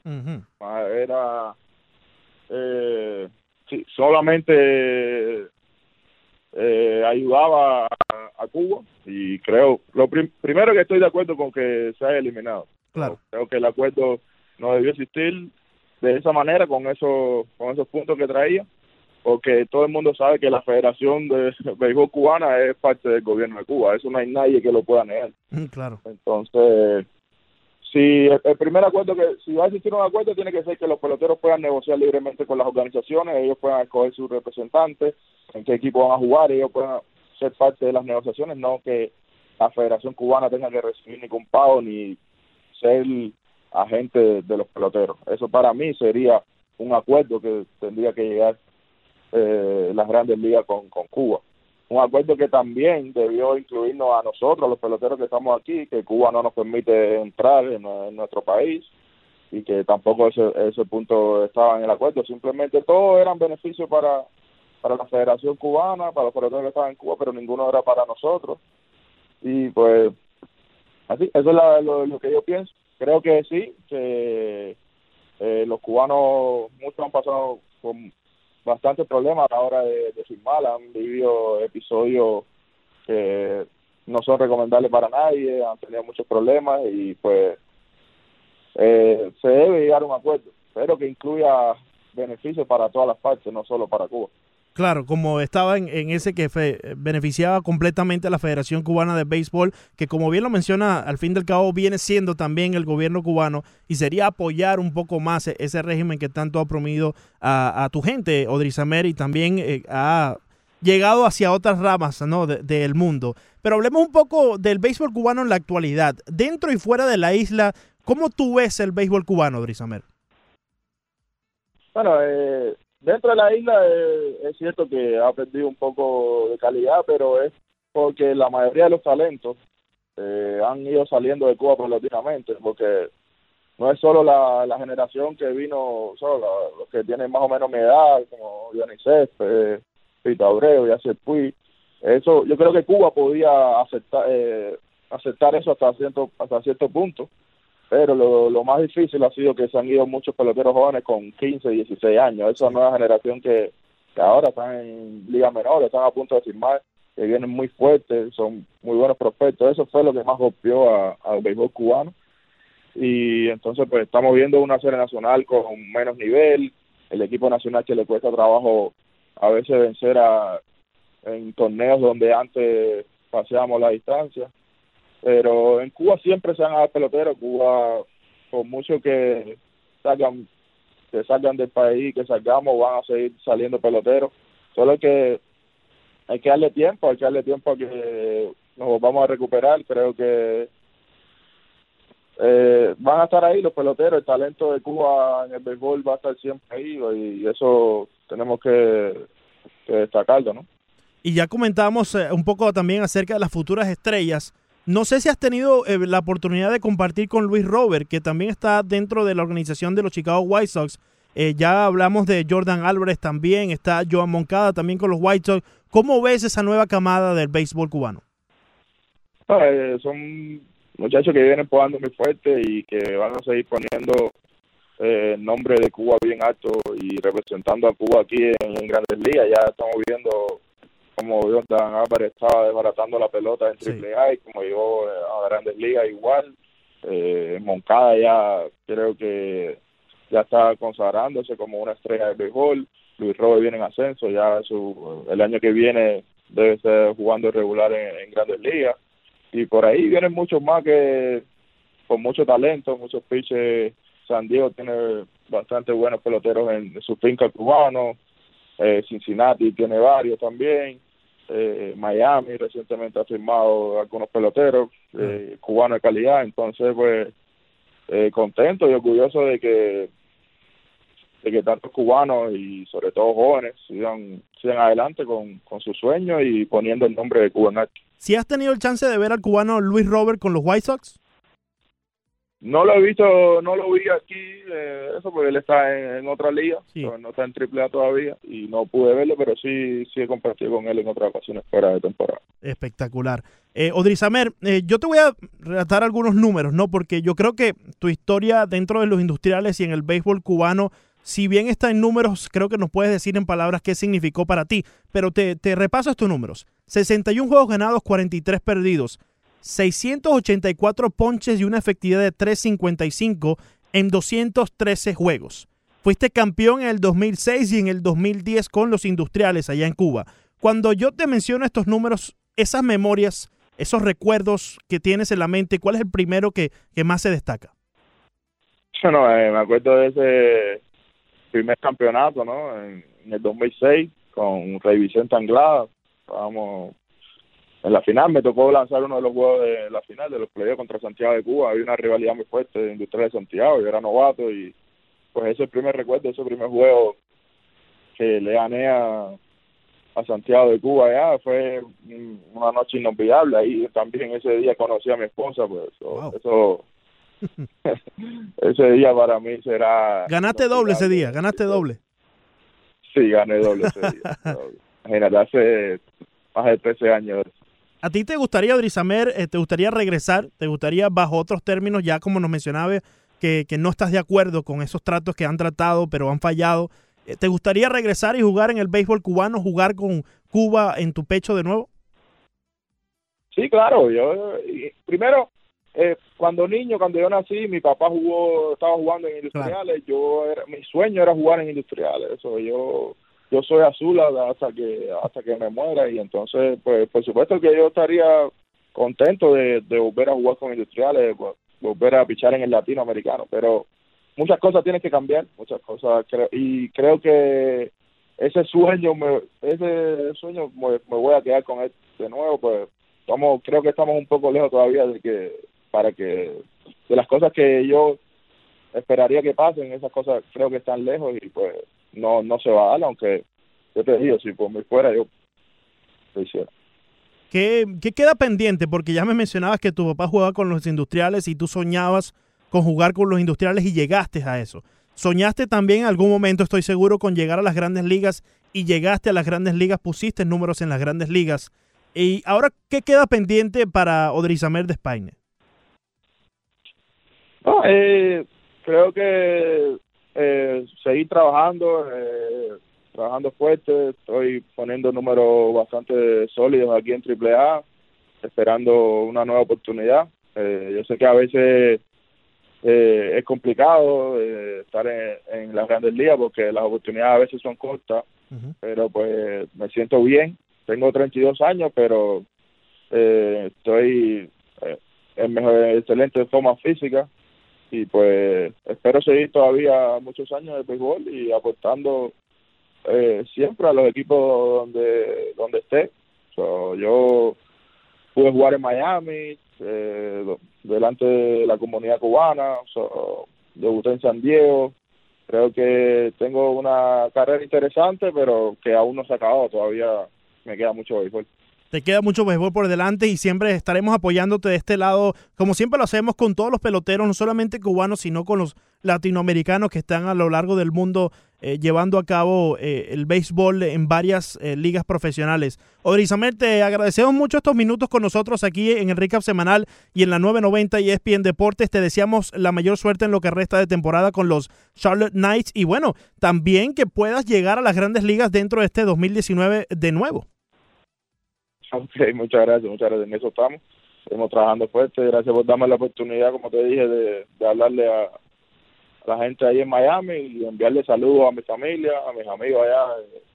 Ah, era eh, sí, solamente eh, ayudaba a, a Cuba y creo lo prim- primero que estoy de acuerdo con que se haya eliminado Claro. creo que el acuerdo no debió existir de esa manera con esos con esos puntos que traía porque todo el mundo sabe que la Federación de Béisbol Cubana es parte del gobierno de Cuba eso no hay nadie que lo pueda negar Mm, Claro. entonces, si el, el primer acuerdo que, si va a existir un acuerdo, tiene que ser que los peloteros puedan negociar libremente con las organizaciones, ellos puedan escoger sus representantes, en qué equipo van a jugar, ellos puedan ser parte de las negociaciones, no que la Federación Cubana tenga que recibir ningún pago ni ser agente de, de los peloteros. Eso para mí sería un acuerdo que tendría que llegar eh, las grandes ligas con, con Cuba un acuerdo que también debió incluirnos a nosotros, los peloteros que estamos aquí, que Cuba no nos permite entrar en, nuestro país y que tampoco ese, ese punto estaba en el acuerdo. Simplemente todos eran beneficios para, para la Federación Cubana, para los peloteros que estaban en Cuba, pero ninguno era para nosotros. Y pues, así, eso es la- lo, lo que yo pienso. Creo que sí, que eh, los cubanos, muchos han pasado con bastantes problemas a la hora de, de firmar, han vivido episodios que no son recomendables para nadie, han tenido muchos problemas y pues eh, se debe llegar a un acuerdo, pero que incluya beneficios para todas las partes, no solo para Cuba. Claro, como estaba en, ese que fe- beneficiaba completamente a la Federación Cubana de Béisbol, que como bien lo menciona, al fin del cabo viene siendo también el gobierno cubano y sería apoyar un poco más e- ese régimen que tanto ha promovido a, a tu gente, Odrizamer, y también eh, ha llegado hacia otras ramas ¿no? de- del mundo. Pero hablemos un poco del béisbol cubano en la actualidad. Dentro y fuera de la isla, ¿cómo tú ves el béisbol cubano, Odrizamer? Bueno, eh, dentro de la isla eh, es cierto que ha perdido un poco de calidad, pero es porque la mayoría de los talentos eh, han ido saliendo de Cuba paulatinamente, porque no es solo la, la generación que vino, solo los que tienen más o menos mi edad, como Johnny Céspedes, Pito Abreu, Yacier Puig, eso, yo creo que Cuba podía aceptar, eh, aceptar eso hasta cierto, hasta cierto punto, pero lo, lo más difícil ha sido que se han ido muchos peloteros jóvenes con 15, 16 años. Esa nueva generación que, que ahora están en ligas menores, están a punto de firmar, que vienen muy fuertes, son muy buenos prospectos. Eso fue lo que más golpeó a- al béisbol cubano. Y entonces, pues estamos viendo una serie nacional con menos nivel, el equipo nacional que le cuesta trabajo a veces vencer a, en torneos donde antes paseábamos la distancia pero en Cuba siempre se a dar peloteros. Cuba, por mucho que salgan, que salgan del país, que salgamos, van a seguir saliendo peloteros. Solo que, hay que darle tiempo, hay que darle tiempo a que nos vamos a recuperar. Creo que eh, van a estar ahí los peloteros, el talento de Cuba en el béisbol va a estar siempre ahí y eso tenemos que, que destacarlo, ¿no? Y ya comentamos eh, un poco también acerca de las futuras estrellas. No sé si has tenido eh, la oportunidad de compartir con Luis Robert, que también está dentro de la organización de los Chicago White Sox. Eh, ya hablamos de Jordan Álvarez también, está Joan Moncada también con los White Sox. ¿Cómo ves esa nueva camada del béisbol cubano? No, eh, son muchachos que vienen jugando muy fuerte y que van a seguir poniendo eh, el nombre de Cuba bien alto y representando a Cuba aquí en, en Grandes Ligas. Ya estamos viendo como Jordan Álvarez estaba desbaratando la pelota en Sí. AAA y como llegó eh, a Grandes Ligas igual. Eh, Moncada ya creo que ya está consagrándose como una estrella de béisbol. Luis Robert viene en ascenso, ya su, el año que viene debe ser jugando regular en, en Grandes Ligas. Y por ahí vienen muchos más que con mucho talento, muchos pitches. San Diego tiene bastante buenos peloteros en, su finca cubano. Eh, Cincinnati tiene varios también. Eh, Miami recientemente ha firmado algunos peloteros eh, cubanos de calidad. Entonces, pues, eh, contento y orgulloso de que de que tantos cubanos y sobre todo jóvenes sigan, sigan adelante con, con sus sueños y poniendo el nombre de Cuba en. Si has tenido el chance de ver al cubano Luis Robert con los White Sox, No lo he visto, no lo vi aquí, eh, eso porque él está en, en otra liga, Sí. no está en AAA todavía y no pude verlo, pero sí, sí he compartido con él en otras ocasiones fuera de temporada. espectacular. Eh, Odrizamer, eh, yo te voy a relatar algunos números, ¿no? Porque yo creo que tu historia dentro de los industriales y en el béisbol cubano, si bien está en números, creo que nos puedes decir en palabras qué significó para ti. Pero te, te repaso estos números. 61 juegos ganados, 43 perdidos. 684 ponches y una efectividad de 355 en 213 juegos. Fuiste campeón en el 2006 y en el 2010 con los industriales allá en Cuba. Cuando yo te menciono estos números, esas memorias, esos recuerdos que tienes en la mente, ¿cuál es el primero que, que más se destaca? Bueno, eh, me acuerdo de ese primer campeonato, ¿no? En, en el 2006 con Rey Vicente Anglada. Estábamos en la final, me tocó lanzar uno de los juegos de la final de los playoffs contra Santiago de Cuba. Había una rivalidad muy fuerte de Industrial de Santiago, yo era novato y pues ese es el primer recuerdo, ese primer juego que le gané a, a Santiago de Cuba ya fue un- una noche inolvidable. Ahí también ese día conocí a mi esposa, pues eso, Wow. eso ese día para mí será Ganaste doble ese día, ganaste doble. Sí, gané doble ese día. Imagínate, hace más de 13 años. ¿A ti te gustaría, Odrizamer, eh, te gustaría regresar? ¿Te gustaría, bajo otros términos, ya como nos mencionaba, que, que no estás de acuerdo con esos tratos que han tratado, pero han fallado? Eh, ¿Te gustaría regresar y jugar en el béisbol cubano, jugar con Cuba en tu pecho de nuevo? Sí, claro. Yo primero, eh, cuando niño, cuando yo nací, mi papá jugó, estaba jugando en industriales. Yo era, mi sueño era jugar en industriales. Eso yo yo soy azul hasta que hasta que me muera y entonces pues por supuesto que yo estaría contento de, volver a jugar con industriales vo- volver a pichar en el latinoamericano pero muchas cosas tienen que cambiar muchas cosas y creo que ese sueño me, ese sueño me, me voy a quedar con él de nuevo pues estamos creo que estamos un poco lejos todavía de que para que de las cosas que yo esperaría que pasen esas cosas creo que están lejos y pues no no se va a dar aunque yo te digo si por mí fuera yo lo hiciera ¿Qué, qué queda pendiente? Porque ya me mencionabas que tu papá jugaba con los industriales y tú soñabas con jugar con los industriales y llegaste a eso. Soñaste también en algún momento, estoy seguro, con llegar a las grandes ligas y llegaste a las grandes ligas, pusiste números en las grandes ligas. Y ahora, ¿qué queda pendiente para Odrizamer de España? no eh, creo que eh, seguir trabajando eh, trabajando fuerte estoy poniendo números bastante sólidos aquí en AAA esperando una nueva oportunidad. Eh, yo sé que a veces eh, es complicado eh, estar en, en las grandes ligas porque las oportunidades a veces son cortas pero pues me siento bien. Tengo 32 años, pero eh, estoy eh, en mejor, excelente forma física y pues espero seguir todavía muchos años de béisbol y aportando eh, siempre a los equipos donde donde esté. So, yo pude jugar en Miami eh, delante de la comunidad cubana, so, debuté en San Diego, creo que tengo una carrera interesante, pero que aún no se ha acabado, todavía me queda mucho béisbol. Te queda mucho béisbol por delante y siempre estaremos apoyándote de este lado, como siempre lo hacemos con todos los peloteros, no solamente cubanos, sino con los latinoamericanos que están a lo largo del mundo eh, llevando a cabo eh, el béisbol en varias eh, ligas profesionales. Odrizamer, te agradecemos mucho estos minutos con nosotros aquí en el Recap Semanal y en la 990 y ESPN Deportes. Te deseamos la mayor suerte en lo que resta de temporada con los Charlotte Knights y bueno, también que puedas llegar a las grandes ligas dentro de este 2019 de nuevo. Ok, muchas gracias, muchas gracias. En eso estamos. Estamos trabajando fuerte. Gracias por darme la oportunidad, como te dije, de, de hablarle a, a la gente ahí en Miami y enviarle saludos a mi familia, a mis amigos allá de-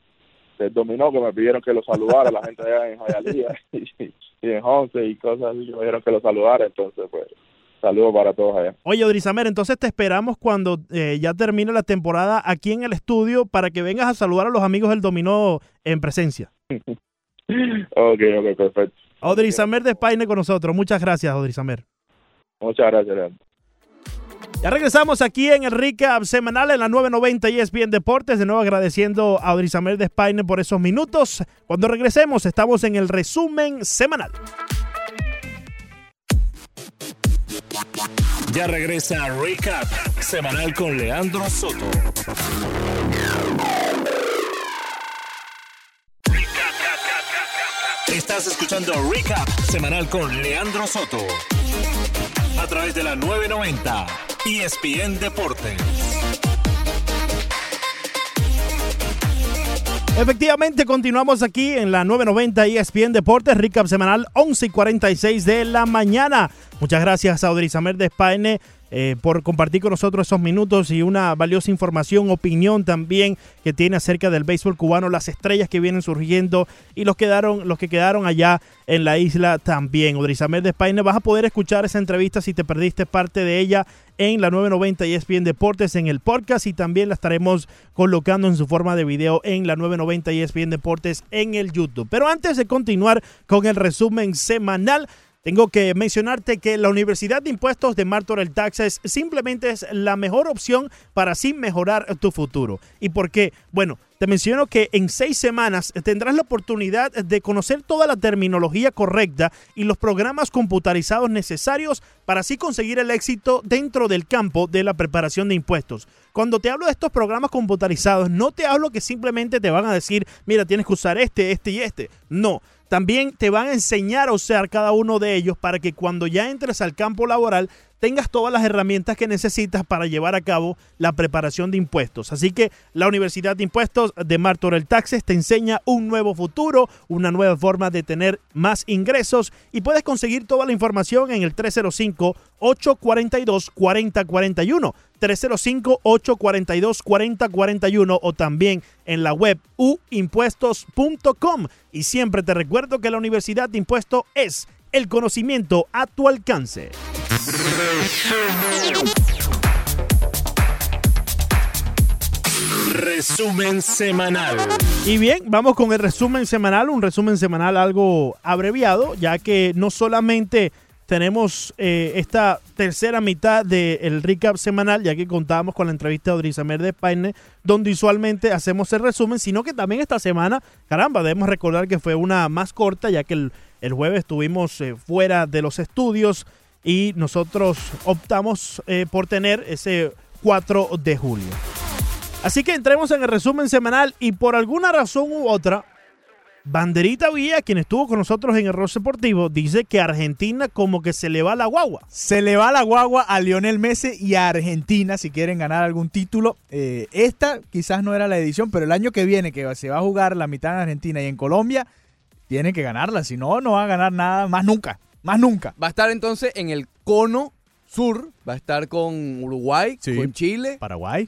del dominó que me pidieron que los saludara, la gente allá en Hialeah y, y en Honce y cosas así, que me dijeron que los saludara. Entonces, pues, saludos para todos allá. Oye, Odrizamer, entonces te esperamos cuando eh, ya termine la temporada aquí en el estudio para que vengas a saludar a los amigos del dominó en presencia. Ok, ok, perfecto. Odrizamer de Spaine con nosotros. Muchas gracias, Odrizamer. Muchas gracias, Leandro. Ya regresamos aquí en el recap semanal en la 990 ESPN Deportes. De nuevo agradeciendo a Odrizamer de Spaine por esos minutos. Cuando regresemos, estamos en el resumen semanal. Ya regresa Recap semanal con Leandro Soto. Estás escuchando Recap semanal con Leandro Soto. A través de la 990 ESPN Deportes. Efectivamente, continuamos aquí en la 990 ESPN Deportes, recap semanal 11 y 46 de la mañana. Muchas gracias a Odrizamer de Spaine eh, por compartir con nosotros esos minutos y una valiosa información, opinión también que tiene acerca del béisbol cubano, las estrellas que vienen surgiendo y los, quedaron, los que quedaron allá en la isla también. Odrizamer de Spaine, vas a poder escuchar esa entrevista si te perdiste parte de ella en la 990 ESPN Deportes en el podcast y también la estaremos colocando en su forma de video en la 990 ESPN Deportes en el YouTube. Pero antes de continuar con el resumen semanal, tengo que mencionarte que la Universidad de Impuestos de Martorell Taxes simplemente es la mejor opción para así mejorar tu futuro. ¿Y por qué? Bueno, te menciono que en seis semanas tendrás la oportunidad de conocer toda la terminología correcta y los programas computarizados necesarios para así conseguir el éxito dentro del campo de la preparación de impuestos. Cuando te hablo de estos programas computarizados, no te hablo que simplemente te van a decir, mira, tienes que usar este, este y este. No, también te van a enseñar a usar cada uno de ellos para que cuando ya entres al campo laboral tengas todas las herramientas que necesitas para llevar a cabo la preparación de impuestos. Así que la Universidad de Impuestos de Martorell Taxes te enseña un nuevo futuro, una nueva forma de tener más ingresos y puedes conseguir toda la información en el 305-842-4041. 305-842-4041 o también en la web uimpuestos.com. Y siempre te recuerdo que la Universidad de Impuestos es el conocimiento a tu alcance. Resumen semanal. Y bien, vamos con el resumen semanal, un resumen semanal algo abreviado, ya que no solamente tenemos eh, esta tercera mitad del recap semanal, ya que contábamos con la entrevista de Odrizamer de Paine, donde usualmente hacemos el resumen, sino que también esta semana, caramba, debemos recordar que fue una más corta, ya que el, el jueves estuvimos eh, fuera de los estudios y nosotros optamos eh, por tener ese 4 de julio. Así que entremos en el resumen semanal y por alguna razón u otra, Banderita Villa, quien estuvo con nosotros en el Ross Deportivo, dice que Argentina como que se le va la guagua. Se le va la guagua a Lionel Messi y a Argentina si quieren ganar algún título. Eh, esta quizás no era la edición, pero el año que viene, que se va a jugar la mitad en Argentina y en Colombia, tiene que ganarla. Si no, no va a ganar nada más nunca. Más nunca. Va a estar entonces en el cono sur, va a estar con Uruguay, Sí. con Chile, Paraguay.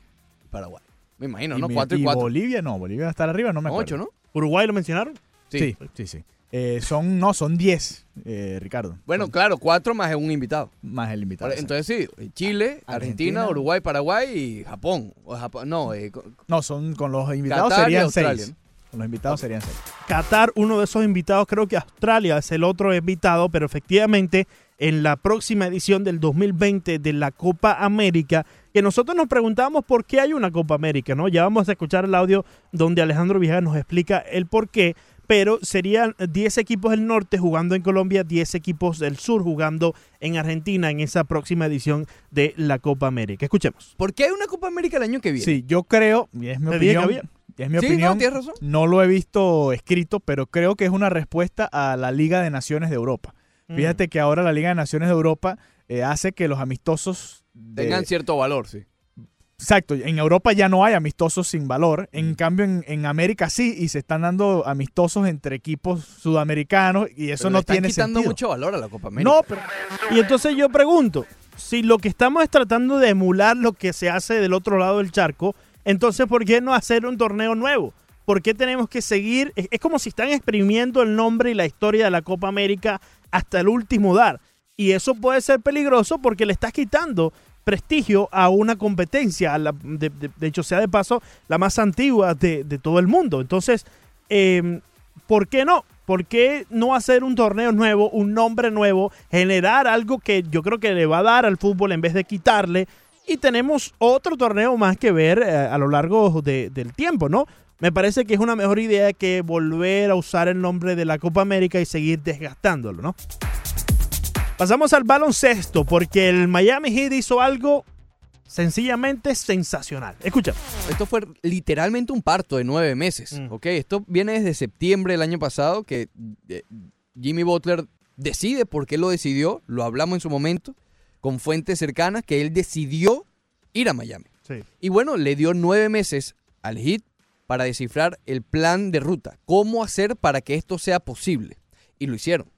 Paraguay. Me imagino, y, ¿no? mi- 4 y y 4. Bolivia, no, Bolivia va a estar arriba, no me acuerdo. 8, ¿no? Uruguay lo mencionaron. Sí, sí, sí. Eh, son, no, son 10, eh, Ricardo. Bueno, Son claro, 4 más un invitado. Más el invitado. Ahora, Entonces sí, Chile, Argentina, Argentina. Uruguay, Paraguay y Japón. O Japón no, eh, co- no, son con los invitados Qatar y serían Australia, 6. Con los invitados serían 6. Qatar, uno de esos invitados, creo que Australia es el otro invitado, pero efectivamente en la próxima edición del 2020 de la Copa América, que nosotros nos preguntamos por qué hay una Copa América, ¿no? Ya vamos a escuchar el audio donde Alejandro Villegas nos explica el por qué, pero serían 10 equipos del norte jugando en Colombia, 10 equipos del sur jugando en Argentina en esa próxima edición de la Copa América. Escuchemos. ¿Por qué hay una Copa América el año que viene? Sí, yo creo, y es mi opinión, es mi Sí, no, opinión, tienes razón. no lo he visto escrito, pero creo que es una respuesta a la Liga de Naciones de Europa. Mm. Fíjate que ahora la Liga de Naciones de Europa eh, hace que los amistosos de- Tengan cierto valor, sí. Exacto, en Europa ya no hay amistosos sin valor, en cambio en, en América sí, y se están dando amistosos entre equipos sudamericanos y eso Pero le no están tiene quitando sentido. mucho valor a la Copa América. No, pero Y entonces yo pregunto, si lo que estamos es tratando de emular lo que se hace del otro lado del charco, entonces ¿por qué no hacer un torneo nuevo? ¿Por qué tenemos que seguir? Es, como si están exprimiendo el nombre y la historia de la Copa América hasta el último dar. Y eso puede ser peligroso porque le estás quitando prestigio a una competencia, a la- de, hecho sea de paso, la más antigua de, todo el mundo. Entonces, eh, ¿por qué no? ¿Por qué no hacer un torneo nuevo, un nombre nuevo, generar algo que yo creo que le va a dar al fútbol en vez de quitarle? Y tenemos otro torneo más que ver eh, a lo largo de- del tiempo, ¿no? Me parece que es una mejor idea que volver a usar el nombre de la Copa América y seguir desgastándolo, ¿no? Pasamos al baloncesto porque el Miami Heat hizo algo sencillamente sensacional. Escucha. Esto fue literalmente un parto de nueve meses, Mm. ¿ok? Esto viene desde septiembre del año pasado, que eh, Jimmy Butler decide por qué lo decidió, lo hablamos en su momento, con fuentes cercanas, que él decidió ir a Miami. Sí. Y bueno, le dio nueve meses al Heat para descifrar el plan de ruta, cómo hacer para que esto sea posible. Y lo hicieron.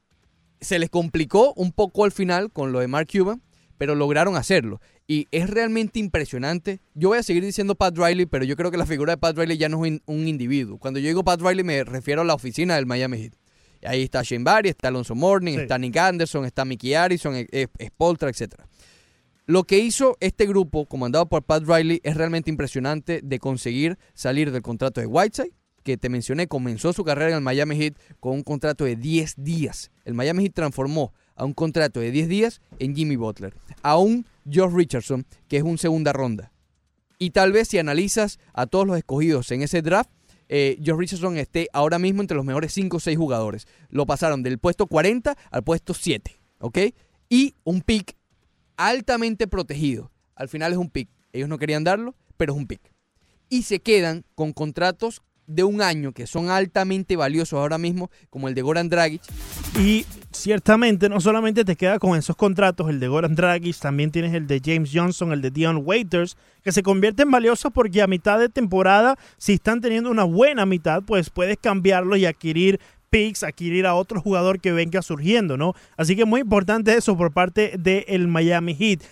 Se les complicó un poco al final con lo de Mark Cuban, pero lograron hacerlo. Y es realmente impresionante. Yo voy a seguir diciendo Pat Riley, pero yo creo que la figura de Pat Riley ya no es un, un individuo. Cuando yo digo Pat Riley me refiero a la oficina del Miami Heat. Ahí está Shane Barry, está Alonso Morning, Sí. está Nick Anderson, está Mickey Harrison, eh, eh, Spoltra, etc. Lo que hizo este grupo, comandado por Pat Riley, es realmente impresionante de conseguir salir del contrato de Whiteside, que te mencioné, comenzó su carrera en el Miami Heat con un contrato de 10 días. El Miami Heat transformó a un contrato de 10 días en Jimmy Butler, a un George Richardson, que es un segunda ronda. Y tal vez si analizas a todos los escogidos en ese draft, eh, George Richardson esté ahora mismo entre los mejores 5 o 6 jugadores. Lo pasaron del puesto 40 al puesto 7, ¿ok? Y un pick altamente protegido. Al final es un pick. Ellos no querían darlo, pero es un pick. Y se quedan con contratos de un año que son altamente valiosos ahora mismo, como el de Goran Dragic. Y ciertamente no solamente te queda con esos contratos, el de Goran Dragic, también tienes el de James Johnson, el de Dion Waiters, que se convierten valiosos porque a mitad de temporada, si están teniendo una buena mitad, pues puedes cambiarlos y adquirir picks, adquirir a otro jugador que venga surgiendo, ¿no? Así que muy importante eso por parte del Miami Heat.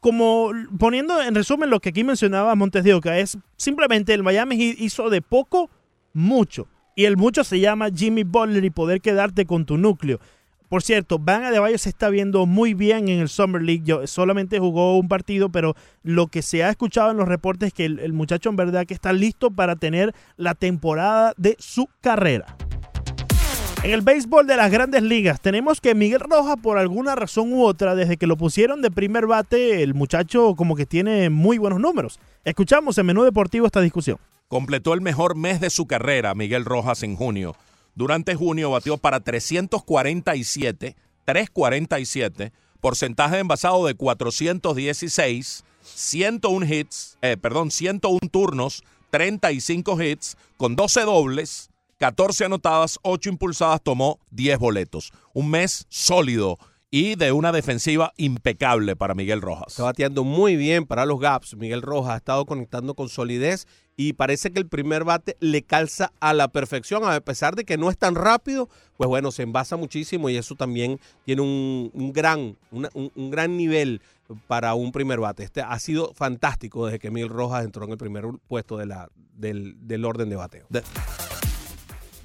Como poniendo en resumen lo que aquí mencionaba Montes de Oca, es simplemente el Miami hizo de poco mucho. Y el mucho se llama Jimmy Butler y poder quedarte con tu núcleo. Por cierto, Van Adebayo se está viendo muy bien en el Summer League. Yo, solamente jugó un partido, pero lo que se ha escuchado en los reportes es que el, el muchacho en verdad que está listo para tener la temporada de su carrera. En el béisbol de las grandes ligas tenemos que Miguel Rojas por alguna razón u otra, desde que lo pusieron de primer bate, el muchacho como que tiene muy buenos números. Escuchamos en Menú Deportivo esta discusión. Completó el mejor mes de su carrera, Miguel Rojas, en junio. Durante junio batió para 347, 347, porcentaje de envasado de 416, 101 hits, eh, perdón, 101 turnos, 35 hits, con 12 dobles, 14 anotadas, 8 impulsadas, tomó 10 boletos. Un mes sólido y de una defensiva impecable para Miguel Rojas. Está bateando muy bien para los gaps. Miguel Rojas ha estado conectando con solidez y parece que el primer bate le calza a la perfección, a pesar de que no es tan rápido, pues bueno, se envasa muchísimo y eso también tiene un, un gran, una- un, un gran nivel para un primer bate. Este ha sido fantástico desde que Miguel Rojas entró en el primer puesto de la, del, del orden de bateo.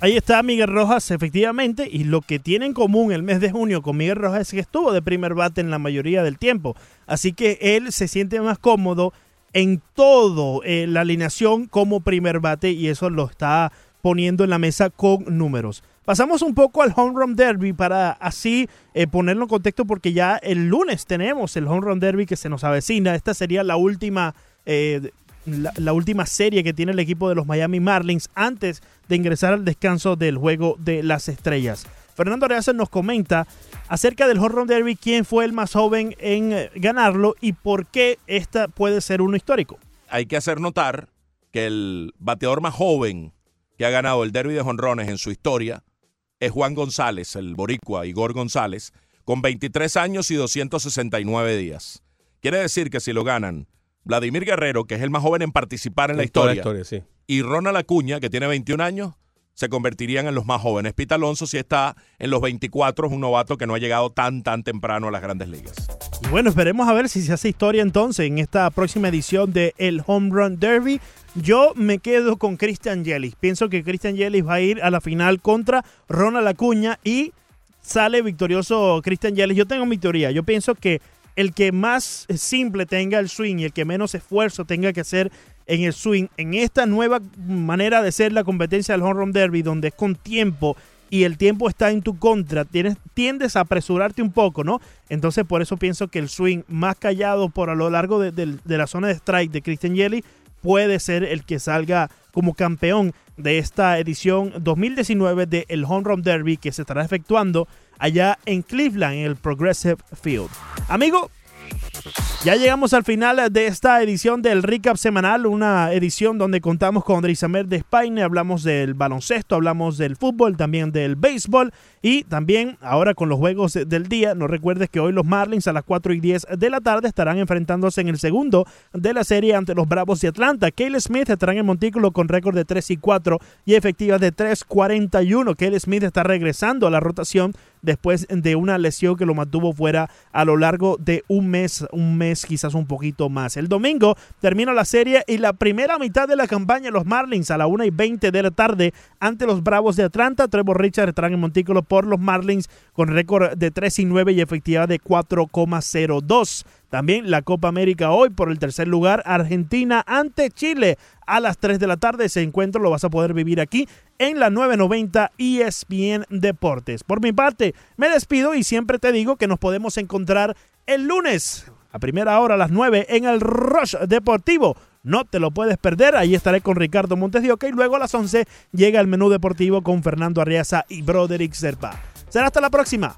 Ahí está Miguel Rojas, efectivamente, y lo que tiene en común el mes de junio con Miguel Rojas es que estuvo de primer bate en la mayoría del tiempo. Así que él se siente más cómodo en todo eh, la alineación como primer bate y eso lo está poniendo en la mesa con números. Pasamos un poco al Home Run Derby para así eh, ponerlo en contexto porque ya el lunes tenemos el Home Run Derby que se nos avecina. Esta sería la última eh, la, última serie que tiene el equipo de los Miami Marlins antes de ingresar al descanso del juego de las estrellas. Fernando Reaza nos comenta acerca del Home Derby, quién fue el más joven en eh, ganarlo y por qué esta puede ser uno histórico. hay que hacer notar que el bateador más joven que ha ganado el derby de jonrones en su historia es Juan González, el boricua Igor González, con 23 años y 269 días. Quiere decir que si lo ganan Vladimir Guerrero, que es el más joven en participar en la En toda historia, sí. y Ronald Acuña, que tiene 21 años, se convertirían en los más jóvenes. Pete Alonso sí está en los 24, es un novato que no ha llegado tan, tan temprano a las grandes ligas. Y bueno, esperemos a ver si se hace historia entonces en esta próxima edición de el Home Run Derby. Yo me quedo con Christian Yelich. Pienso que Christian Yelich va a ir a la final contra Ronald Acuña y sale victorioso Christian Yelich. Yo tengo mi teoría. Yo pienso que el que más simple tenga el swing y el que menos esfuerzo tenga que hacer en el swing, en esta nueva manera de ser la competencia del Home Run Derby, donde es con tiempo y el tiempo está en tu contra, tienes, tiendes a apresurarte un poco, ¿no? Entonces por eso pienso que el swing más callado por a lo largo de, la zona de strike de Christian Yelich puede ser el que salga como campeón de esta edición 2019 del el Home Run Derby que se estará efectuando allá en Cleveland, en el Progressive Field. Amigo, ya llegamos al final de esta edición del Recap Semanal, una edición donde contamos con Drisamer de España, hablamos del baloncesto, hablamos del fútbol, también del béisbol y también ahora con los juegos del día. No recuerdes que hoy los Marlins a las 4 y 10 de la tarde estarán enfrentándose en el segundo de la serie ante los Bravos de Atlanta. Cale Smith estará en el montículo con récord de 3 y 4 y efectivas de 3.41. Cale Smith está regresando a la rotación después de una lesión que lo mantuvo fuera a lo largo de un mes, un mes quizás un poquito más. El domingo termina la serie y la primera mitad de la campaña los Marlins a la 1 y 20 de la tarde ante los Bravos de Atlanta. Trevor Richard estará en montículo por los Marlins con récord de 3 y 9 y efectividad de 4,02. También la Copa América hoy por el tercer lugar, Argentina ante Chile a las 3 de la tarde. Ese encuentro lo vas a poder vivir aquí en la 990 ESPN Deportes. Por mi parte, me despido y siempre te digo que nos podemos encontrar el lunes a primera hora a las 9 en el Rush Deportivo. No te lo puedes perder, ahí estaré con Ricardo Montes de y luego a las 11 llega el menú deportivo con Fernando Arriaza y Broderick Serpa. Será hasta la próxima.